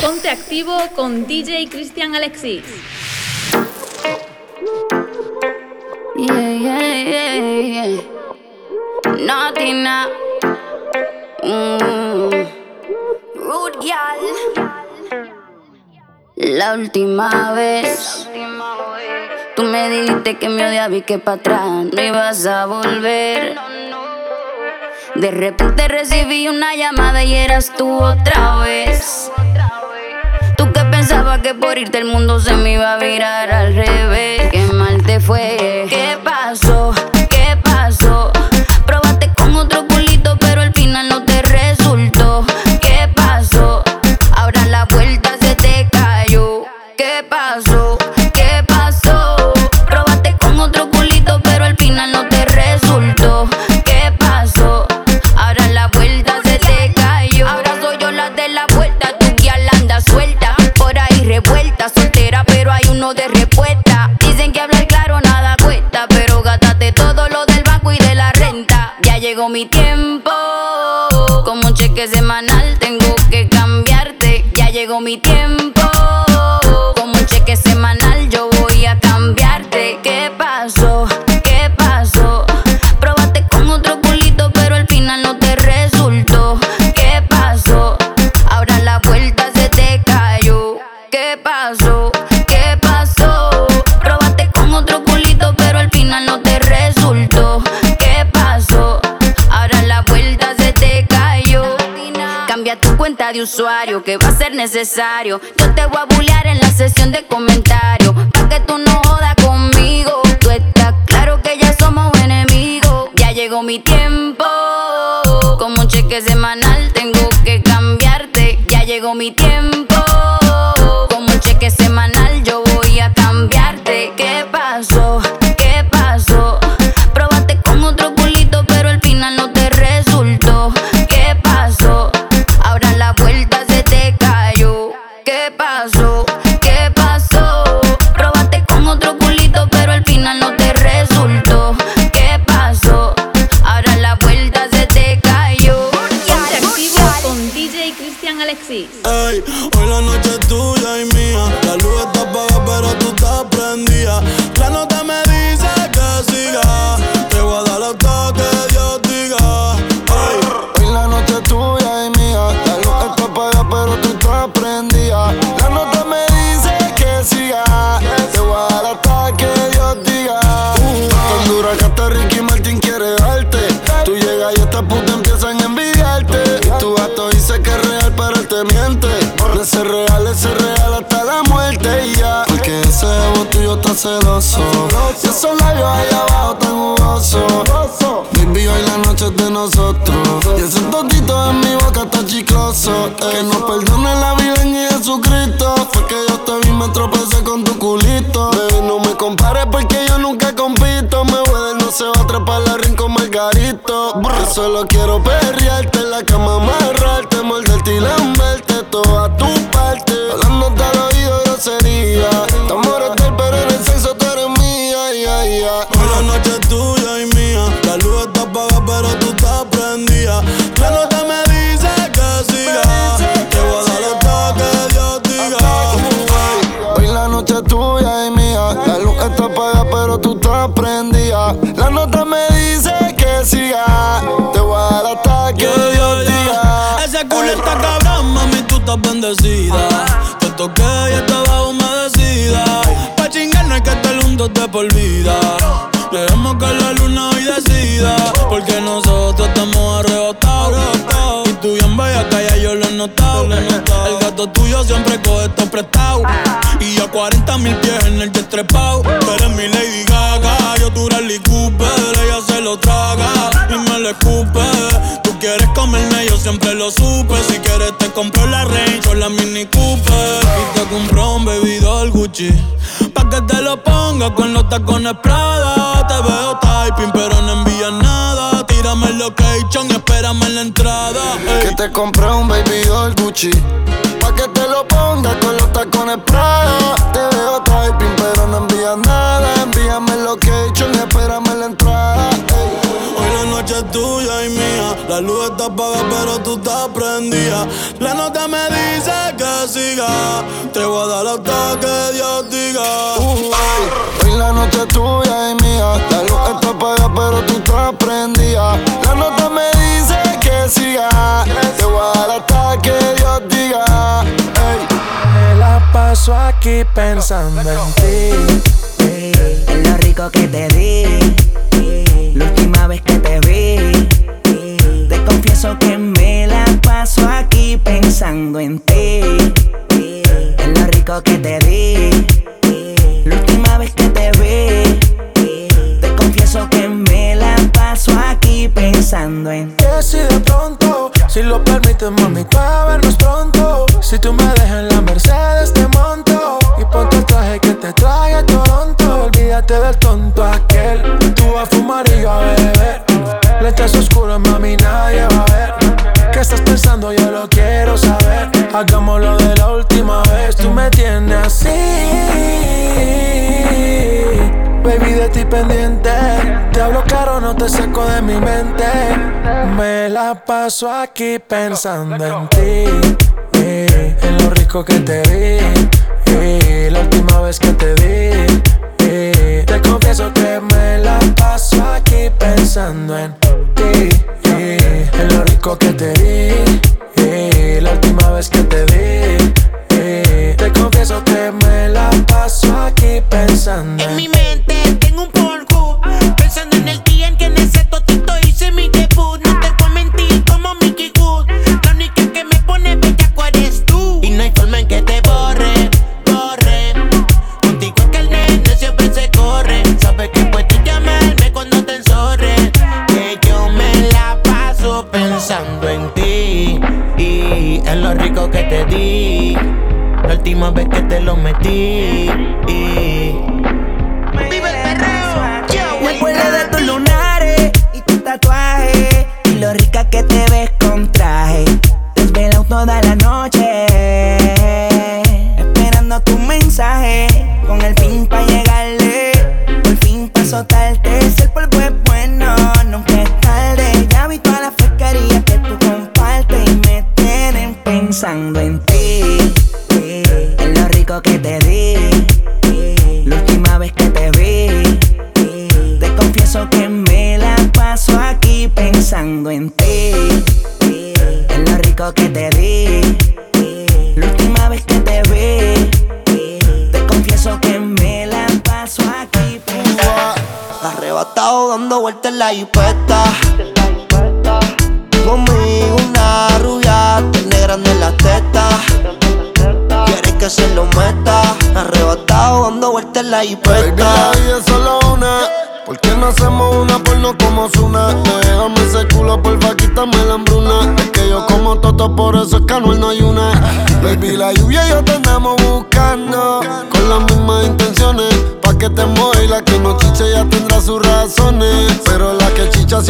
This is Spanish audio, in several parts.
Ponte activo con DJ Cristian Alexis. Yeah, yeah, yeah, yeah. Nothing now. Mm. Rude girl. La última vez. Tú me dijiste que me odiaba y que para atrás no ibas a volver. De repente recibí una llamada y eras tú otra vez. Tú que pensabas que por irte el mundo se me iba a virar al revés. Qué mal te fue. ¿Qué llegó mi tiempo. Como un cheque semanal tengo que cambiarte. Ya llegó mi tiempo. Como un cheque semanal yo voy a cambiarte. De usuario, que va a ser necesario. Yo te voy a bullear en la sesión de comentarios. Pa' que tú no jodas conmigo. Tú estás claro que ya somos enemigos. Ya llegó mi tiempo. Como un cheque semanal tengo que cambiarte. Ya llegó mi tiempo. Solo quiero perrearte en la cama, amarrarte, morderte y lamberte toda tu parte. Hablándote al oído, grosería. Estamos mortal, pero en el sexo tú eres mía. Ya, ya. hoy la noche es tuya y mía. La luz está apagada, pero tú estás prendida. La nota me dice que siga. Te voy a dar hasta que Dios diga. Hoy la noche es tuya y mía. La luz está apagada, pero tú estás prendida. Bendecida. Te toqué y estaba humedecida. Pa' chingar no hay que estar juntos de por. Dejemos que la luna hoy decida. Porque nosotros estamos arrebatados. Y tú bien bella ya yo lo he notado. El gato tuyo siempre coge esto prestado. Y a 40 mil pies en el. Tú eres mi Lady Gaga. Yo tu Rally Cooper. Ella se lo traga y me lo escupe. Siempre lo supe. Si quieres te compro la Range o la Mini Cooper. Y te compro un bebidor Gucci. Pa' que te lo ponga con los tacones Prada. Te veo typing, pero no envías nada. Tírame el location y espérame en la entrada. ey. Que te compré un baby doll Gucci. Pa' que te lo pongas con los tacones Prada. La nota me dice que siga. Te voy a dar hasta que Dios diga. hoy la noche es tuya y mía. La luz está apagada, pero tú estás prendida. La nota me dice que siga. Te voy a dar hasta que Dios diga. Me la paso aquí pensando en ti. En lo rico que te di. Te saco de mi mente. Me la paso aquí pensando en ti. eh, en lo rico que te eh, la última vez que te eh, te confieso que me la paso aquí pensando en ti. en lo rico que te eh, la última vez que te eh, te confieso que me la paso aquí pensando en En mi mente que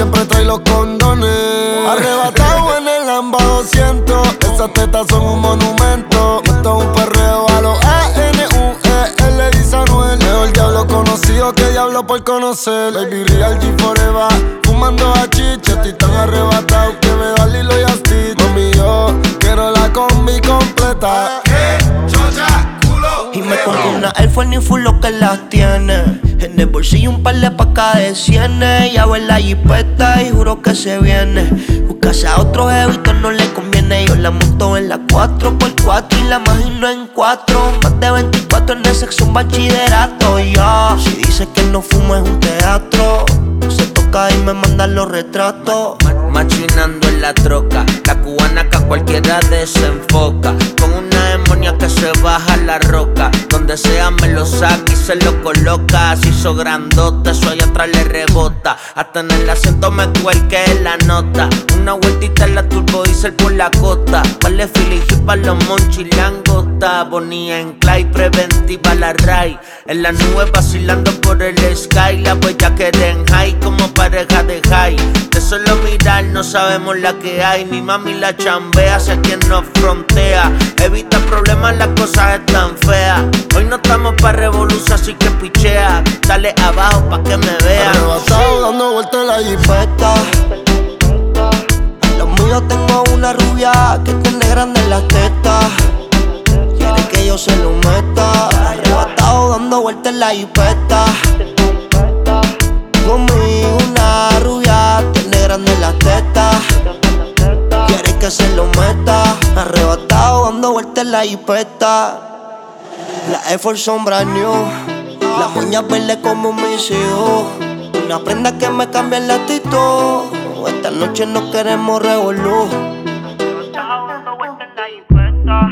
siempre trae los condones. Arrebatado en el Lamba 200. Esas tetas son un monumento. Esto es un perreo a los A-N-U-E. Él le dice a Anuel. Mejor diablo conocido que diablo por conocer. Baby Real G Forever. Fumando a chiche. Estoy tan arrebatado que me da Lilo y Stitch. Mami, yo quiero la combi completa. Y me pongo una Air Force ni full lo que tiene. En el bolsillo un par de pacas de cienes. Ya en la jipeta y juro que se viene. Buscarse a otro jevito no le conviene. Yo la monto en la 4x4 y la imagino en 4. Más de 24 en el un bachillerato. Ya, si dice que no fumo es un teatro. Se toca y me mandan los retratos. Machinando en la troca, la cubana que a cualquiera desenfoca. Con una demonia que se baja la roca. Donde sea me lo saca y se lo coloca. Se hizo grandote, eso allá atrás le rebota. Hasta en el acento me cuelque la nota. Una vueltita en la turbo diesel por la costa. Vale Philly para los monchis. Bonía en clay, preventiva la ray. En la nube vacilando por el sky. La huella que en high como pareja de high. De solo mirar no sabemos la que hay. Mi mami la chambea, sé quien nos frontea. Evita problemas, las cosas están feas. Hoy no estamos pa' revolución, así que pichea. Sale abajo pa' que me vea. Arrebatado dando vueltas en la jipeta. Los míos tengo una rubia que tiene grande en las. Quiere que yo se lo meta. Arrebatado dando vueltas en la jipeta. Conmigo una rubia tiene grande en las tetas que se lo meta. Arrebatado dando vueltas en la hipeta. Las Effort son brand new. Las uñas verdes como mis hijos. Una prenda que me cambia el latitud. Esta noche no queremos revolú. La.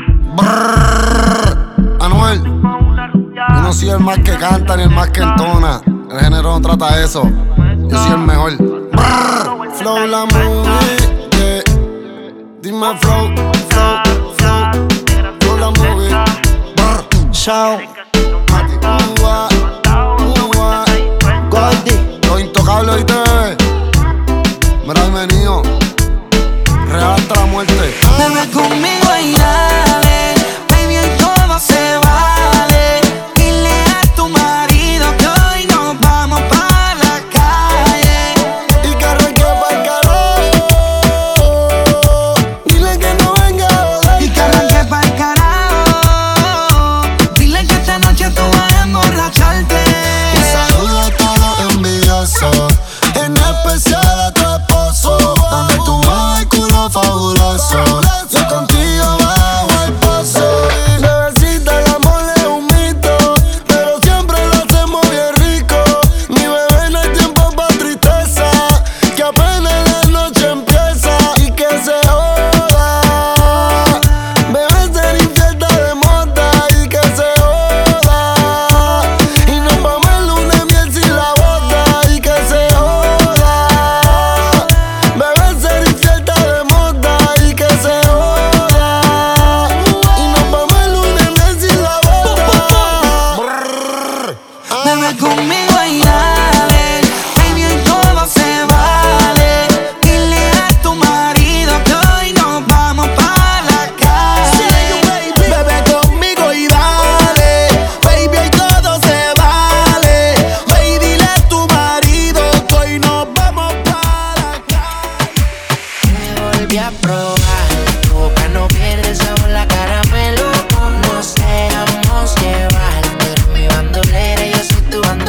Anuel. Yo no soy el más que canta ni el más que entona. El género no trata eso. Yo soy el mejor. Brrr. Flow la mujer. Dime flow, flow, flow. No la mueve. Brr, chao. Mati, uva, uva. Gordi. Los intocables hoy te ve. Mira, venido. Real hasta la muerte. Dame conmigo.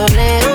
soledad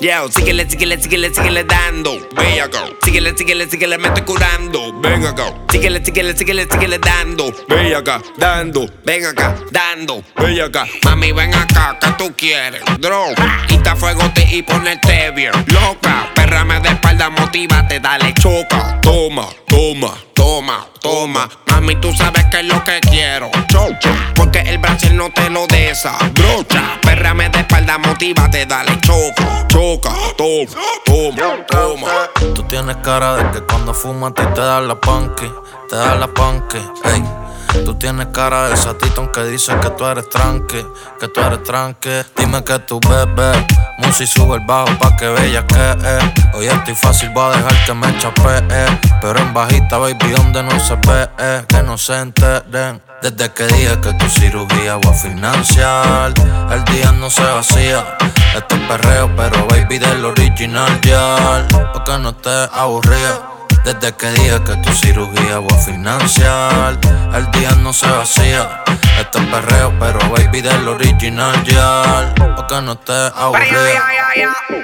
Yo, síguele, síguele, síguele, síguele dando. Ven acá. Síguele, síguele, síguele, me estoy curando. Ven acá. Síguele, síguele, síguele, síguele dando. Ven acá, dando. Ven acá, dando. Ven acá. Mami, ven acá, ¿qué tú quieres? Droga. Quita fuego y ponerte bien. Loca, perrame de espalda, motívate, dale, choca. Toma, toma, toma, toma. Mami, tú sabes que es lo que quiero. Chocha, porque el Brasil no te lo desabrocha. Perrame de espalda, motívate, dale, choca, choca, toma, toma, toma. Tú tienes cara de que cuando fumas te da la panque, te da la panque, ey. Tú tienes cara de satito que dice que tú eres tranque, que tú eres tranque. Dime que tú bebes, Musi sube el bajo pa' que veas que es. Hoy estoy fácil, voy a dejar que me chapee. Pero en bajita, baby, donde no se ve, eh, que no se enteren. Desde que dije que tu cirugía voy a financiar, el día no se vacía. Esto es perreo, pero baby del original ya. Porque no te aburría. Desde que dije que tu cirugía voy a financiar, el día no se vacía. Esto es perreo, pero baby del original ya. Porque no te aburría.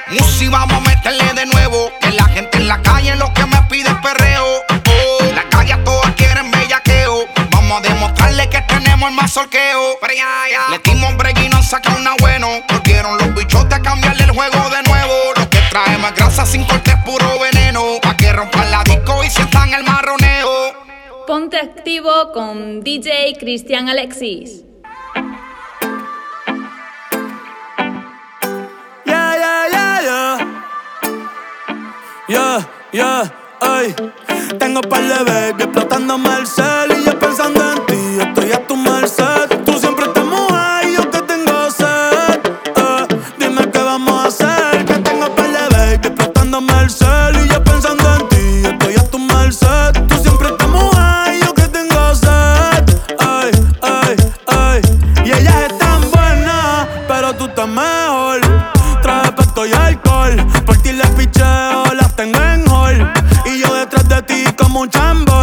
Musi, vamos a meterle de nuevo. Que la gente en la calle lo que me pide es perreo. Oh, la calle todas quieren bellaqueo. Vamos a demostrarle que tenemos el mazorqueo. Le dimos break y nos saca una bueno. Volvieron los bichotes a cambiarle el juego de nuevo. Lo que traemos es grasa sin cortes, puro veneno. Pa' que rompan la disco y sientan el marroneo. Ponte activo con DJ Cristian Alexis. Yeah, yeah, yeah, yeah. Yeah, yeah, ay. Tengo par de baby explotándome el cel y yo pensando en ti. Estoy a tu merced. Como un chambol.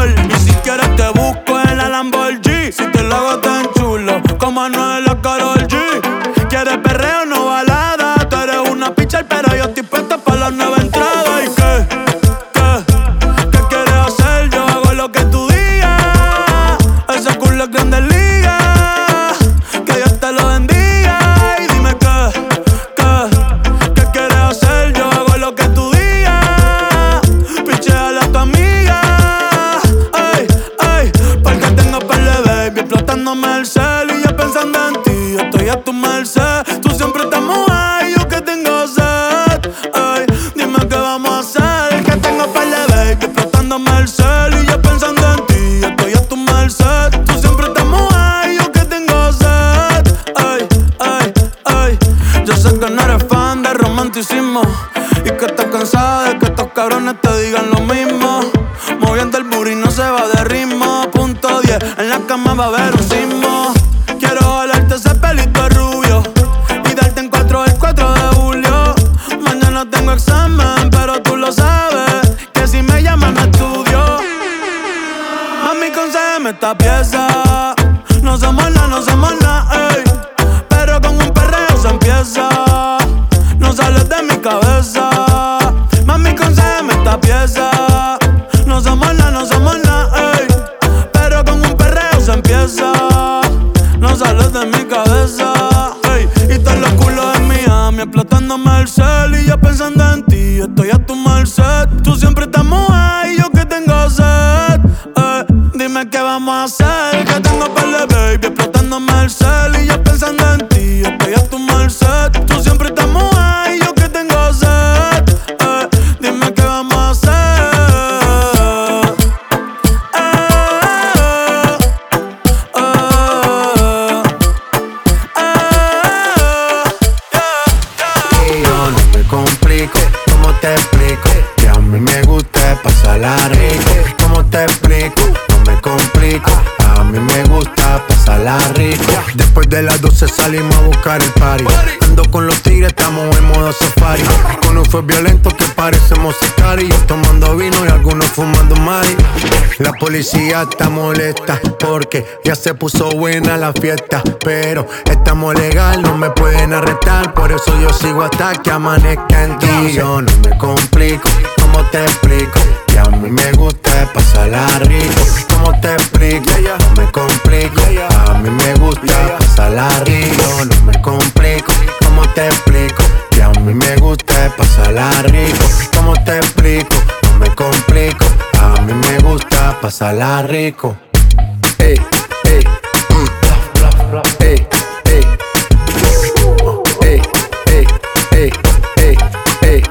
No me complico, ¿cómo te explico? Que a mí me gusta pasarla rico. ¿Cómo te explico? No me complico. A mí me gusta pasarla rico. Después de las 12 salimos a buscar el party. Ando con los tigres, estamos en modo safari. Con fue violento que parecemos Yo tomando vino y algunos fumando mari. La policía está molesta porque ya se puso buena la fiesta. Pero estamos legal, no me pueden arrestar. Por eso yo sigo hasta que amanezca en ti. Yo no me complico, ¿cómo te explico? Mí me gusta pasarla rico. ¿Cómo te explico? No me complico. A mí me gusta pasarla rico. No me complico. ¿Cómo te explico? Que a mí me gusta pasarla rico. ¿Cómo te explico? No me complico. A mí me gusta pasarla rico. Ey, ey, mm. ey, ey. Ey, ey, ey, ey, ey.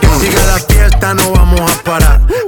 Que siga la fiesta, no vamos.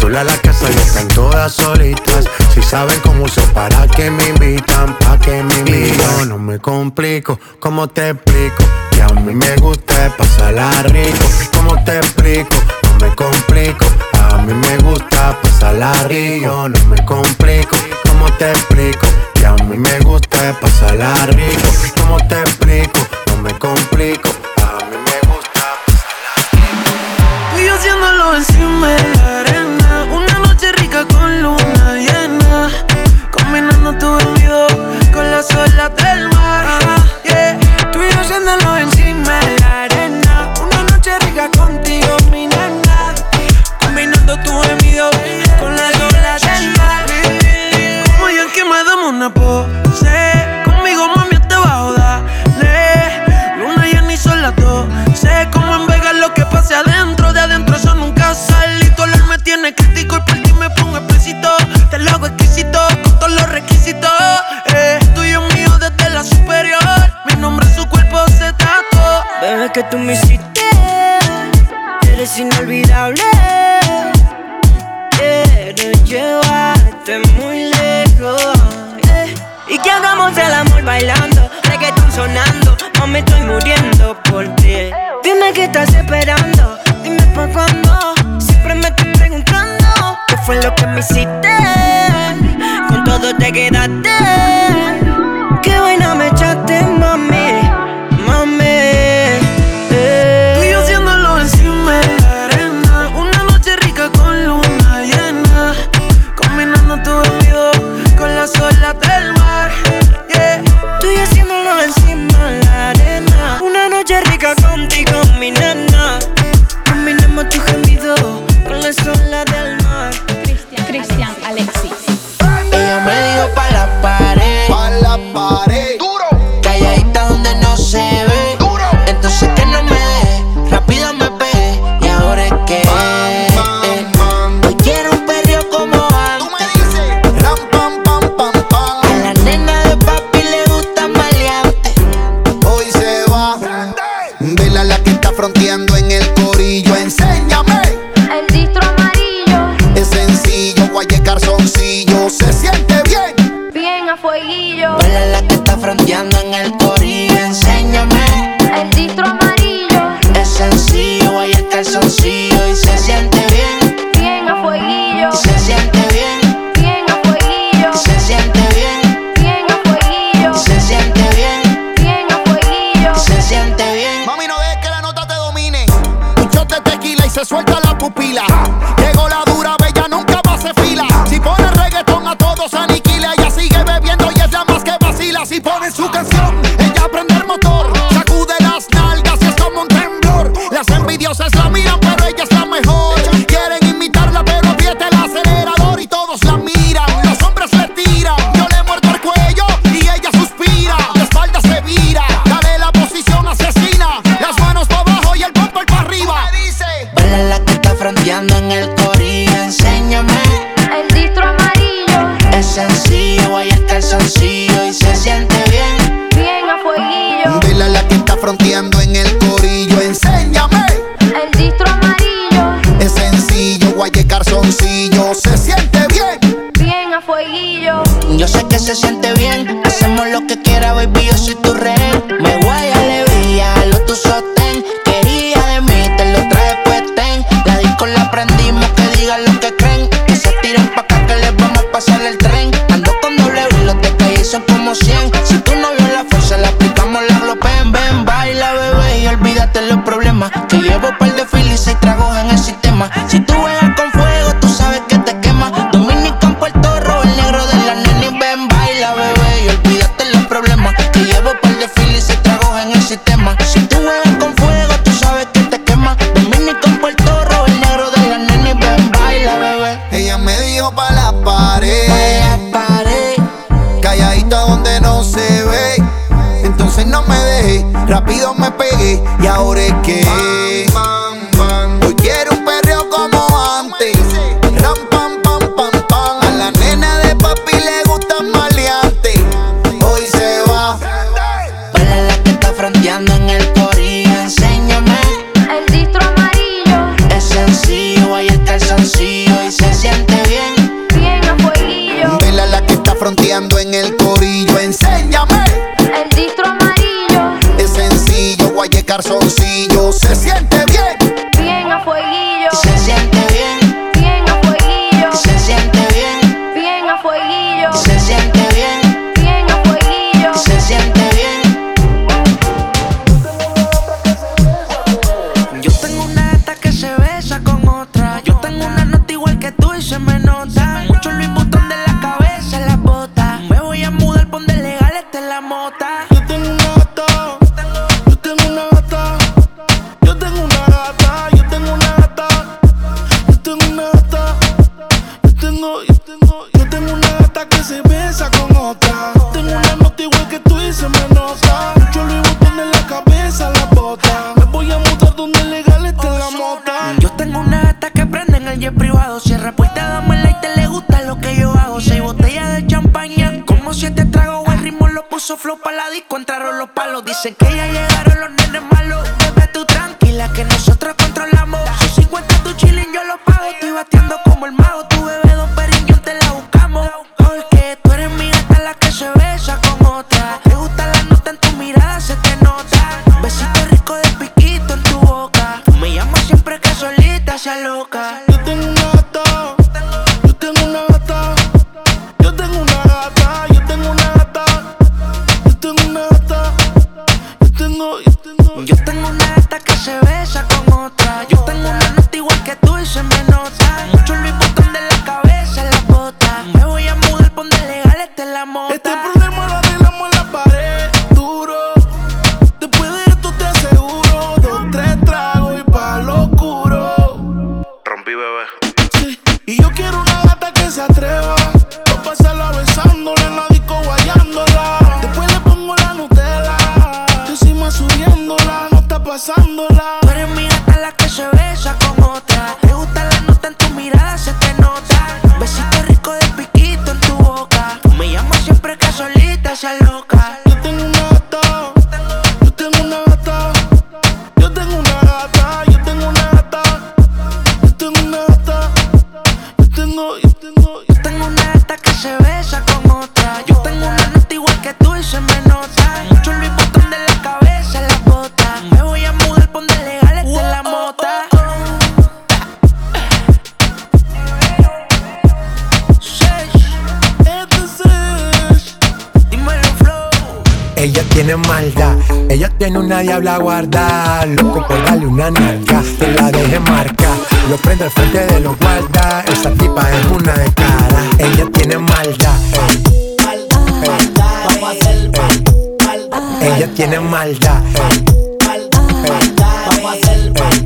Sola la casa ya están todas solitas. Si saben cómo se para que me invitan, pa' que me invitan. no me complico, ¿cómo te explico? Que a mí me gusta pasarla rico. ¿Cómo te explico? No me complico. A mí me gusta pasarla rico. No me complico. ¿Cómo te explico? Que a mí me gusta pasarla rico. ¿Cómo te explico? No me complico. A mí me haciéndolo encima de la arena. Una noche rica con luna llena. Combinando tu bebido con las olas del mar. yo tengo, una gata que se besa con otra. Tengo una nota igual que tú y se me nota. Yo lo botón en la cabeza, la bota. Me voy a mudar donde legal esté la mota. Yo tengo una gata que prende el jet privado. Cierra puerta, dame like, te le gusta lo que yo hago. Seis botellas de champaña, como si siete tragos. El ritmo lo puso flow para la disco, entraron los palos. Dicen que ella llega. una diabla guardada, loco por una narca, que la deje marca. Lo prende al frente de los guardas, esa tipa es una de cara, ella tiene maldad. Ey. Maldad, ey. Maldad. Ella tiene maldad. Vamos a hacer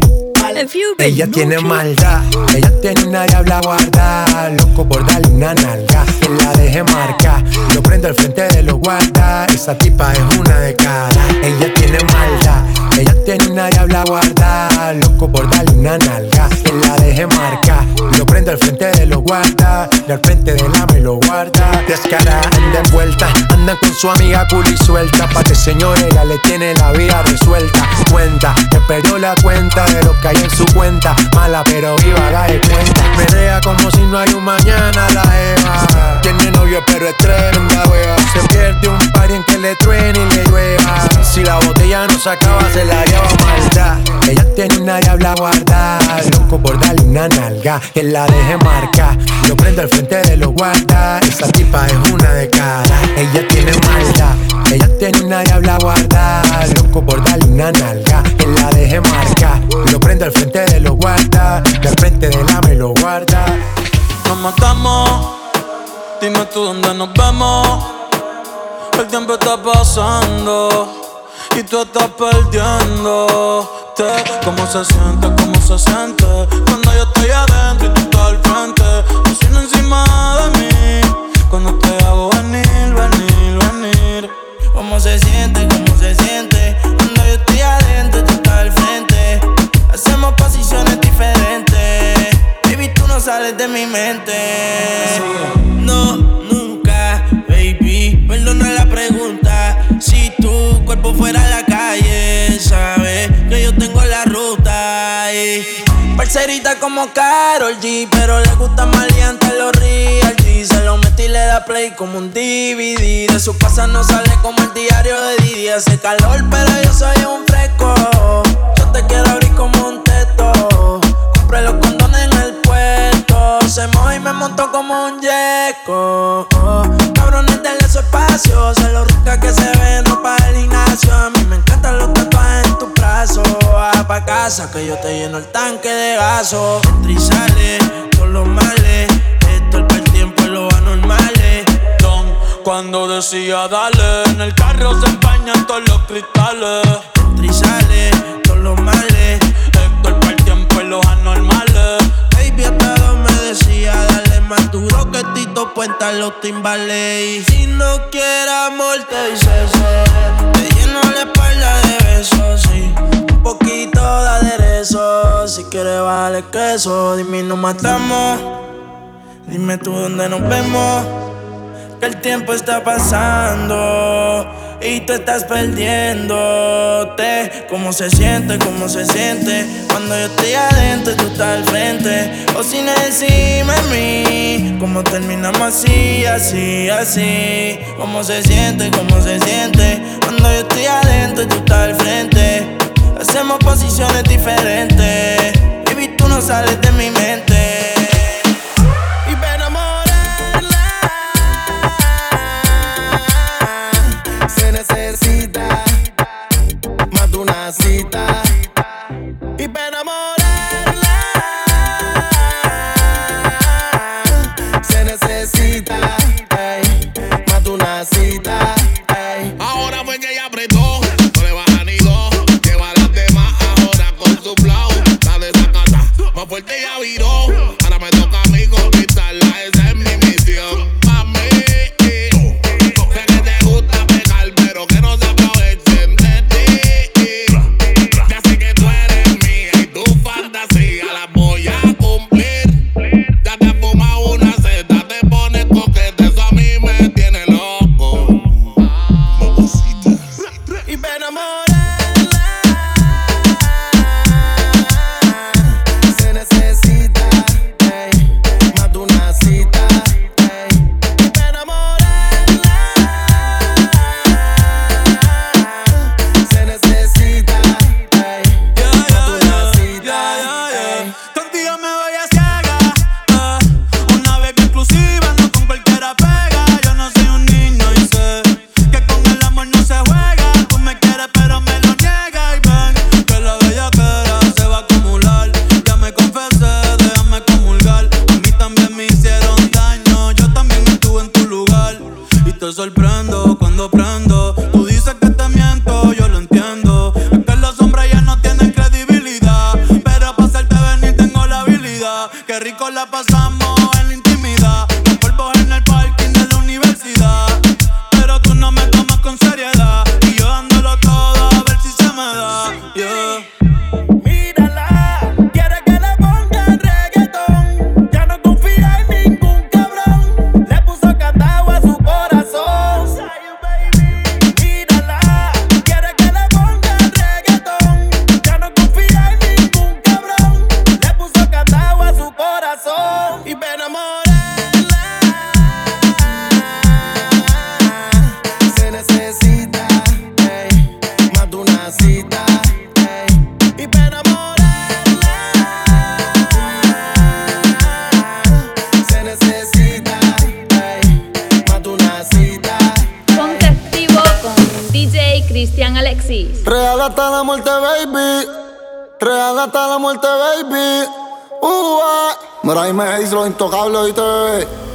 ella tiene maldad, ella tiene una diabla guarda. Loco por darle una nalga, que la deje marcar. Lo prendo al frente de los guarda. Esa tipa es una de cara. Ella tiene maldad, ella tiene una diabla guarda. Loco por darle una nalga, que la deje marcar. Lo prendo al frente de los guarda. Y al frente de la me lo guarda. Descarada, anda en vuelta. Andan con su amiga cool y suelta. Pa' que señores, ya le tiene la vida resuelta. Cuenta, que perdió la cuenta de lo que su cuenta. Mala pero viva, da de cuenta. Menea como si no hay un mañana la Eva. Tiene novio pero es tremenda. Se pierde un par en que le truene y le llueva. Si la botella no se acaba, se la lleva maldad. Ella tiene una diabla guardada. Loco por darle una nalga. Que la deje marca. Lo prendo al frente de los guardas. Esa tipa es una de cara. Ella tiene maldad. Ella tiene una diabla guardada. Loco por darle una nalga. La deje marca. Lo prendo al frente de los guardas. Del frente de la me lo guarda. Nos matamos. Dime tú dónde nos vemos. El tiempo está pasando y tú estás perdiéndote. ¿Cómo se siente? ¿Cómo se siente? Cuando yo estoy adentro y tú estás al frente. Haciendo encima de mí. Cuando te hago venir, venir, venir. ¿Cómo se siente? ¿Cómo se siente? Posiciones diferentes. Baby, tú no sales de mi mente. No, nunca, baby. Perdona la pregunta. Si tu cuerpo fuera a la calle, sabes que yo tengo la ruta. Y parcerita como Carol G, pero le gusta maleante los real G. Se lo metí y le da play como un DVD. De su casa no sale como el diario de Didi. Hace calor, pero yo soy un fresco. Yo te quiero abrir como un Compré los condones en el puerto. Se mojó y me montó como un yeco. Oh, cabrones, denle su espacio. Se lo rica que se ve, no para el gimnasio. A mí me encantan los tatuajes en tu brazo. Baja pa' casa que yo te lleno el tanque de gaso. Entra y sale con los males. Esto es el tiempo y lo anormales. Don, cuando decía dale, en el carro se empañan todos los cristales. Entra y sale con los males. Más duro que Tito Puenta los timbales. Si no quieres amor, te dice sí. Te lleno la espalda de besos, sí. Un poquito de aderezo. Si quieres, vale queso. Dime, nos matamos. Dime tú dónde nos vemos. Que el tiempo está pasando y tú estás perdiéndote. ¿Cómo se siente? ¿Cómo se siente? Cuando yo estoy adentro y tú estás al frente. O sin encima de mí. ¿Cómo terminamos así, así, así? ¿Cómo se siente? ¿Cómo se siente? Cuando yo estoy adentro y tú estás al frente. Hacemos posiciones diferentes. Baby, tú no sales de mi mente. La pasamos intocable, ¿viste?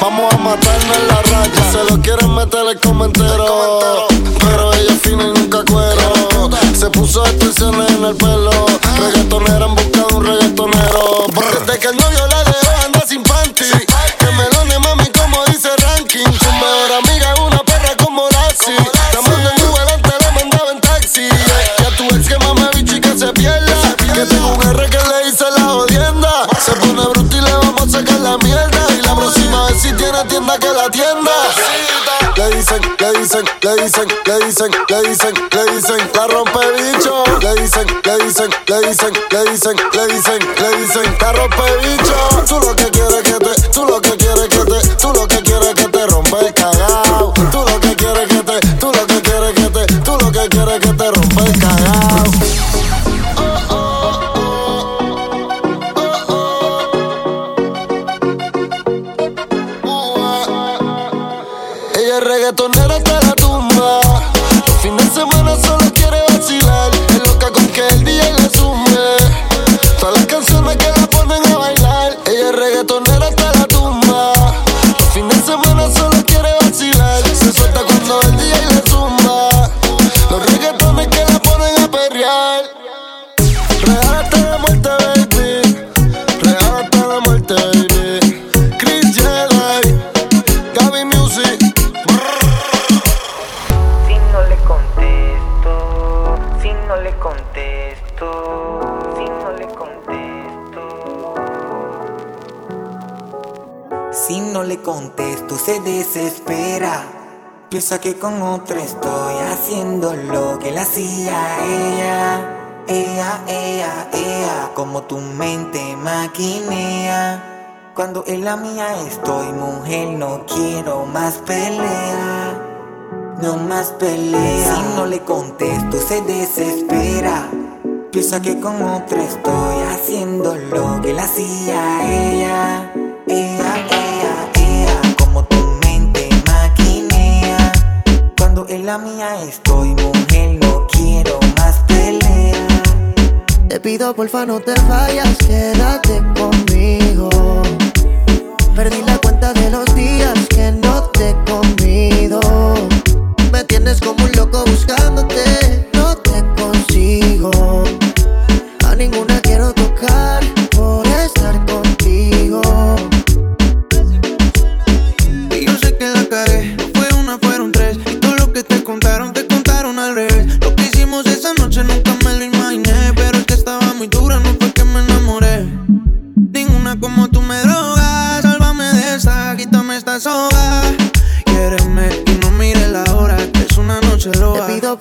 Vamos dicen, le dicen, le dicen, la rompe bicho. Le dicen, le dicen, le dicen, le dicen, le dicen, le dicen, la rompe bicho. Tú lo que quieres piensa que con otra estoy haciendo lo que la hacía ella. Ella, ella, ella, como tu mente maquinea. Cuando en la mía estoy, mujer, no quiero más pelea. No más pelea. Si no le contesto, se desespera. Piensa que con otra estoy haciendo lo que la hacía ella. Ella. La mía estoy, mujer, no quiero más pelea. Te pido porfa no te vayas, quédate conmigo. Perdí la cuenta de los días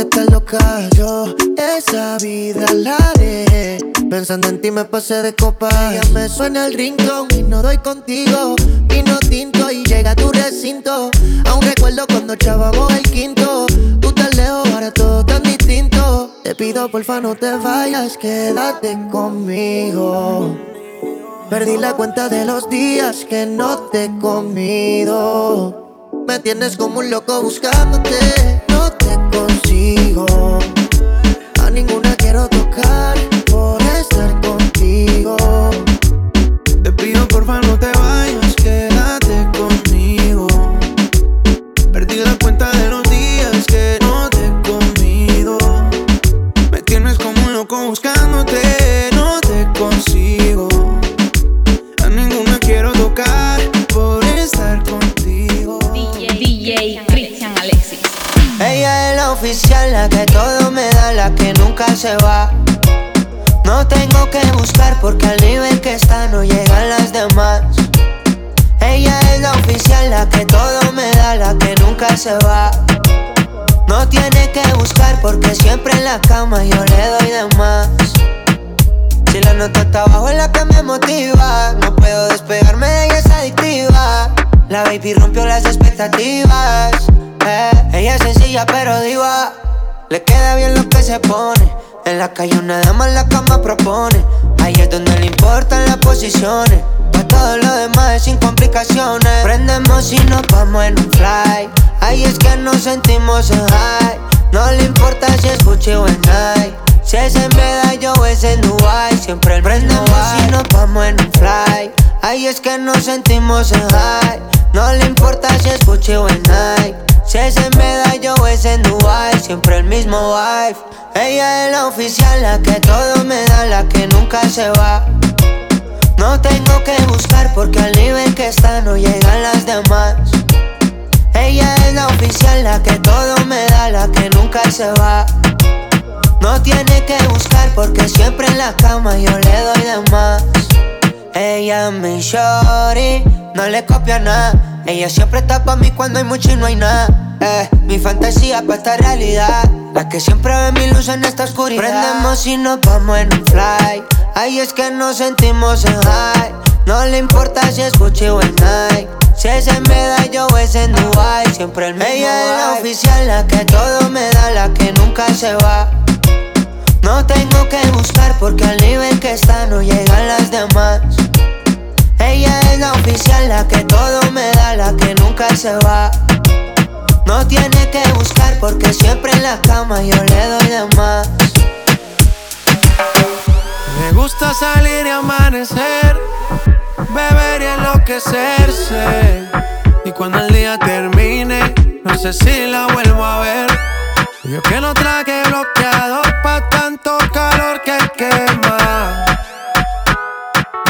esta loca. Yo esa vida la haré. Pensando en ti me pasé de copa. Ya me suena el rincón y no doy contigo. Vino tinto y llega a tu recinto. Aún recuerdo cuando echábamos el quinto. Tú tan lejos, ahora todo tan distinto. Te pido porfa no te vayas, quédate conmigo. Perdí la cuenta de los días que no te he comido. Me tienes como un loco buscándote, A ninguna quiero tocar por estar contigo. Te pido porfa no te oficial, la que todo me da, la que nunca se va. No tengo que buscar porque al nivel que está no llegan las demás. Ella es la oficial, la que todo me da, la que nunca se va. No tiene que buscar porque siempre en la cama yo le doy de más. Si la nota está abajo es la que me motiva. No puedo despegarme de ella, es adictiva. La baby rompió las expectativas. Eh. Ella es sencilla pero diva. Le queda bien lo que se pone. En la calle una dama la cama propone. Ahí es donde le importan las posiciones. Pa' todo lo demás es sin complicaciones. Prendemos y nos vamos en un fly. Ahí es que nos sentimos en high. No le importa si es Gucci o en Nike. Si es en Medallo o es en Dubai. Siempre el prendemos y nos vamos en un fly. Ahí es que nos sentimos en high. No le importa si es Gucci o en Nike. Si es en Medallo o es en Dubai. Siempre el mismo vibe. Ella es la oficial, la que todo me da, la que nunca se va. No tengo que buscar porque al nivel que está no llegan las demás. Ella es la oficial, la que todo me da, la que nunca se va. No tiene que buscar porque siempre en la cama yo le doy de más. Ella es mi shorty, no le copia nada. Ella siempre está pa' mí cuando hay mucho y no hay nada. Eh, mi fantasía pa' esta realidad. La que siempre ve mi luz en esta oscuridad. Prendemos y nos vamos en un fly. Ahí es que nos sentimos en high. No le importa si es Gucci o en Nike. Si es en Medallo o es en Dubai. Siempre el mismo Ella es la oficial, la que todo me da, la que nunca se va. No tengo que buscar porque al nivel que está no llegan las demás. La que todo me da, la que nunca se va. No tiene que buscar porque siempre en la cama yo le doy de más. Me gusta salir y amanecer, beber y enloquecerse. Y cuando el día termine, no sé si la vuelvo a ver. Yo que no traje bloqueador pa' tanto calor que quema.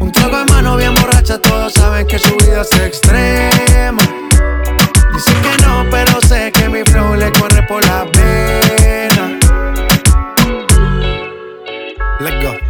Un trago de mano bien borracha, todos saben que su vida es extrema. Dice que no, pero sé que mi flow le corre por la pena. Let's go.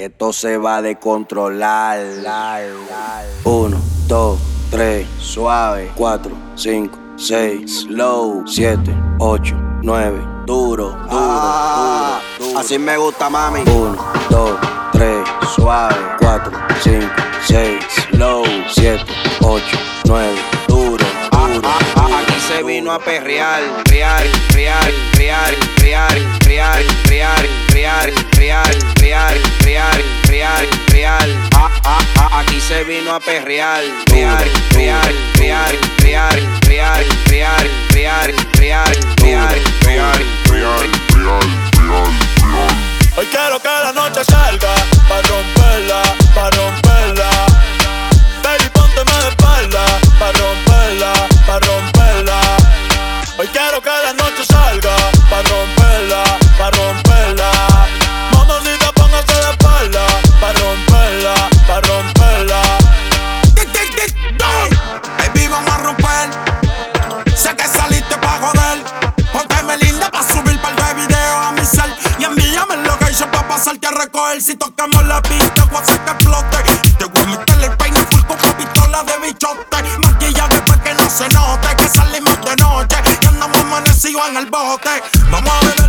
Que esto se va a descontrolar. Uno, dos, tres, suave. Cuatro, cinco, seis, slow. Siete, ocho, nueve, duro, duro, duro, duro. Así me gusta, mami. Uno, dos, tres, suave. Cuatro, cinco, seis, slow. Siete, ocho, nueve, se vino a perrear, real, real, real, real, real, real, real, real, real, real, real, real. Ah, ah, ah, Aquí se vino a perrear, real, real, real, real, real, real, real, real, real, real, real, Hoy quiero que la noche salga Pa' romperla, pa' romperla Baby, de espalda Pa' romperla, recoger. Si tocamos la pista, voy a hacer que explote. Te voy a meter el peine full con pistola de bichote. Maquillaje pa' que no se note que salimos de noche. Y andamos amanecidos en el bote. Vamos a beber,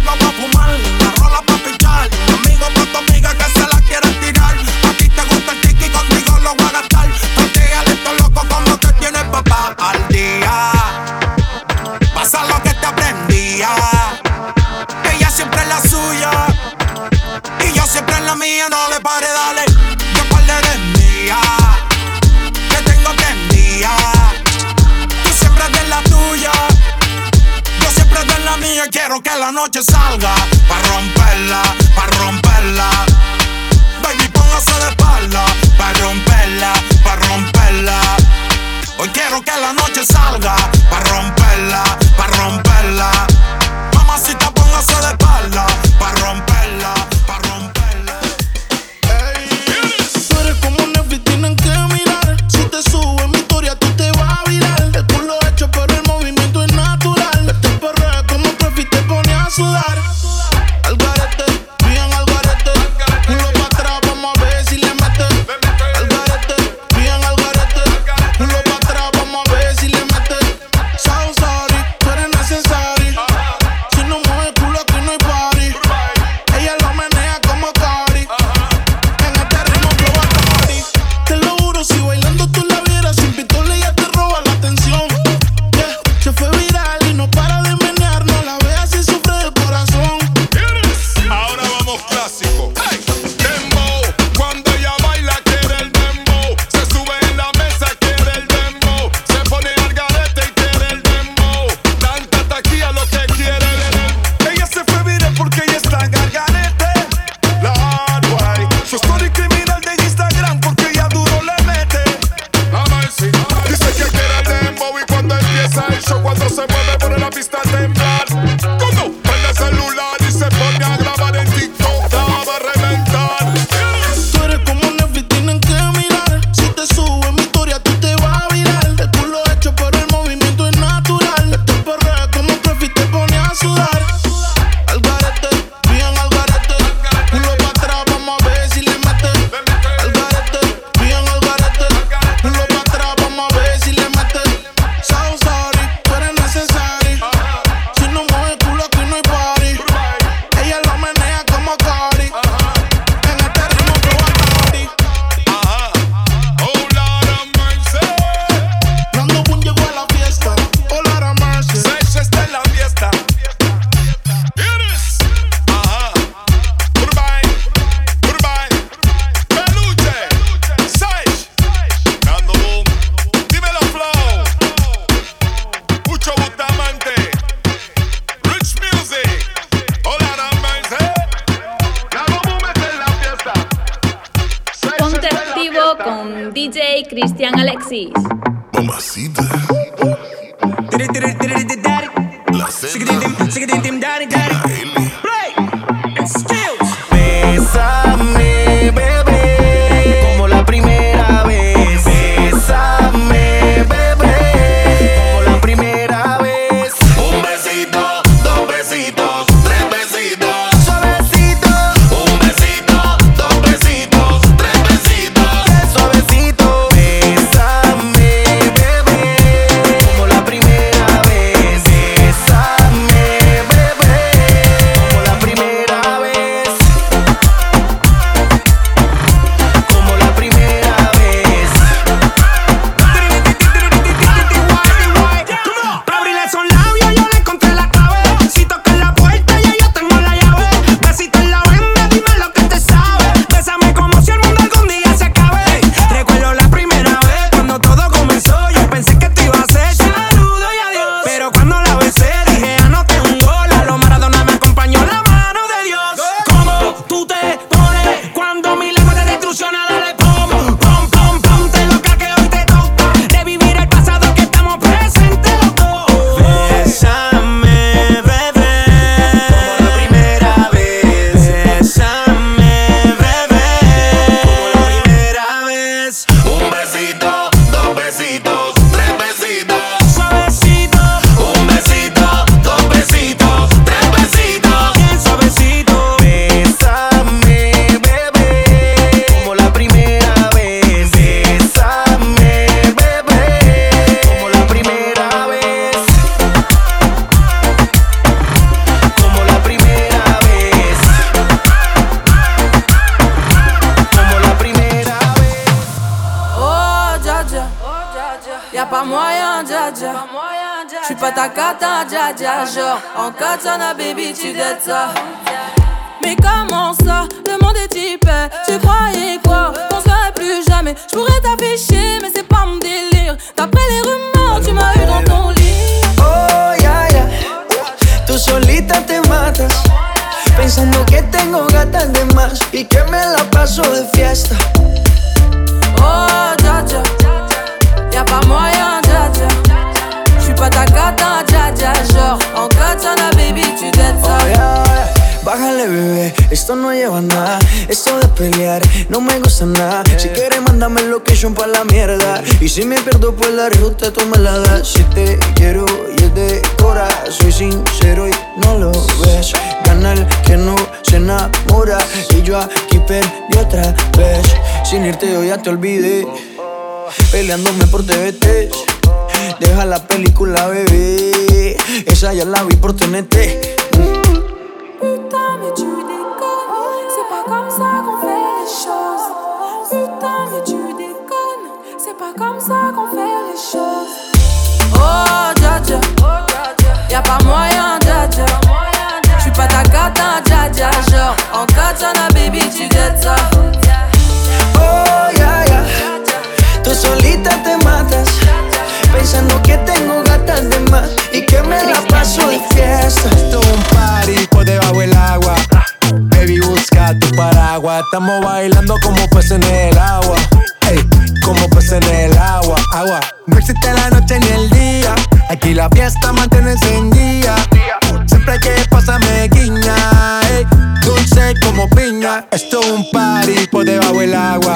tu m'as eu dans ton lit. Oh, ya, ya. Tú solita te matas. Pensando que tengo gatas de más y que me la paso de fiesta. Oh, dja dja. Y'a pas moyen, dja dja. J'suis pas ta cata, dja dja. Genre, Esto no lleva nada. Esto de pelear no me gusta nada. Si quieres, mándame location pa' la mierda. Y si me pierdo por la ruta, tú me la das. Si te quiero y es de cora, soy sincero y no lo ves. Gana el que no se enamora. Y yo aquí perdí otra vez. Sin irte, yo ya te olvidé. Peleándome por TVT. Deja la película, bebé. Esa ya la vi por TNT. Putain, mais tu déconnes. C'est pas comme ça qu'on fait les choses. Putain, mais tu déconnes. C'est pas comme ça qu'on fait les choses. Oh, dja dja. Y'a pas moyen, dja dja. J'suis pas ta cata, dja dja. Genre, en katana, baby, tu dettes ça. Oh, ya, ya. Tú solita te matas. pensando que tengo gatas de más y que me la paso de fiesta. Esto es un party por debajo el agua. Baby, busca tu paraguas. Estamos bailando como peces en el agua. Ey, como peces en el agua. Agua. No existe la noche ni el día. Aquí la fiesta mantiene encendida. Siempre que pasa me guiña. Ey, dulce como piña. Esto es un party por debajo el agua.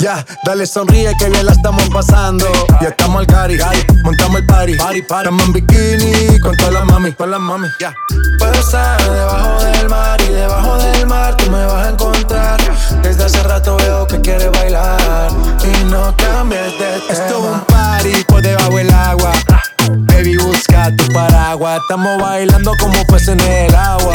Ya, dale sonríe que bien la estamos pasando. Ya estamos al cari, montamos el party. party, Estamos en bikini con todas las mami, con las mami. Ya. Puedo estar debajo del mar y debajo del mar tú me vas a encontrar. Desde hace rato veo que quieres bailar y no cambies de tema. Esto es un party por debajo del agua. Baby, busca tu paraguas. Estamos bailando como peces en el agua.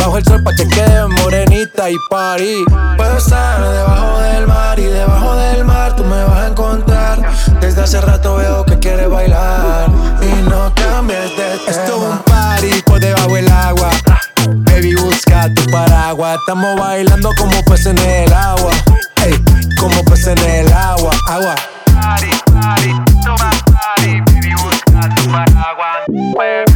Bajo el sol pa' que quede morenita y party. Puedo estar debajo del mar y debajo del mar tú me vas a encontrar. Desde hace rato veo que quieres bailar y no cambies de tema. Esto es un party por debajo del agua. Baby, busca tu paraguas. Estamos bailando como peces en el agua. Ey, como peces en el agua. Agua. Party, party, toma party. Baby, busca tu paraguas.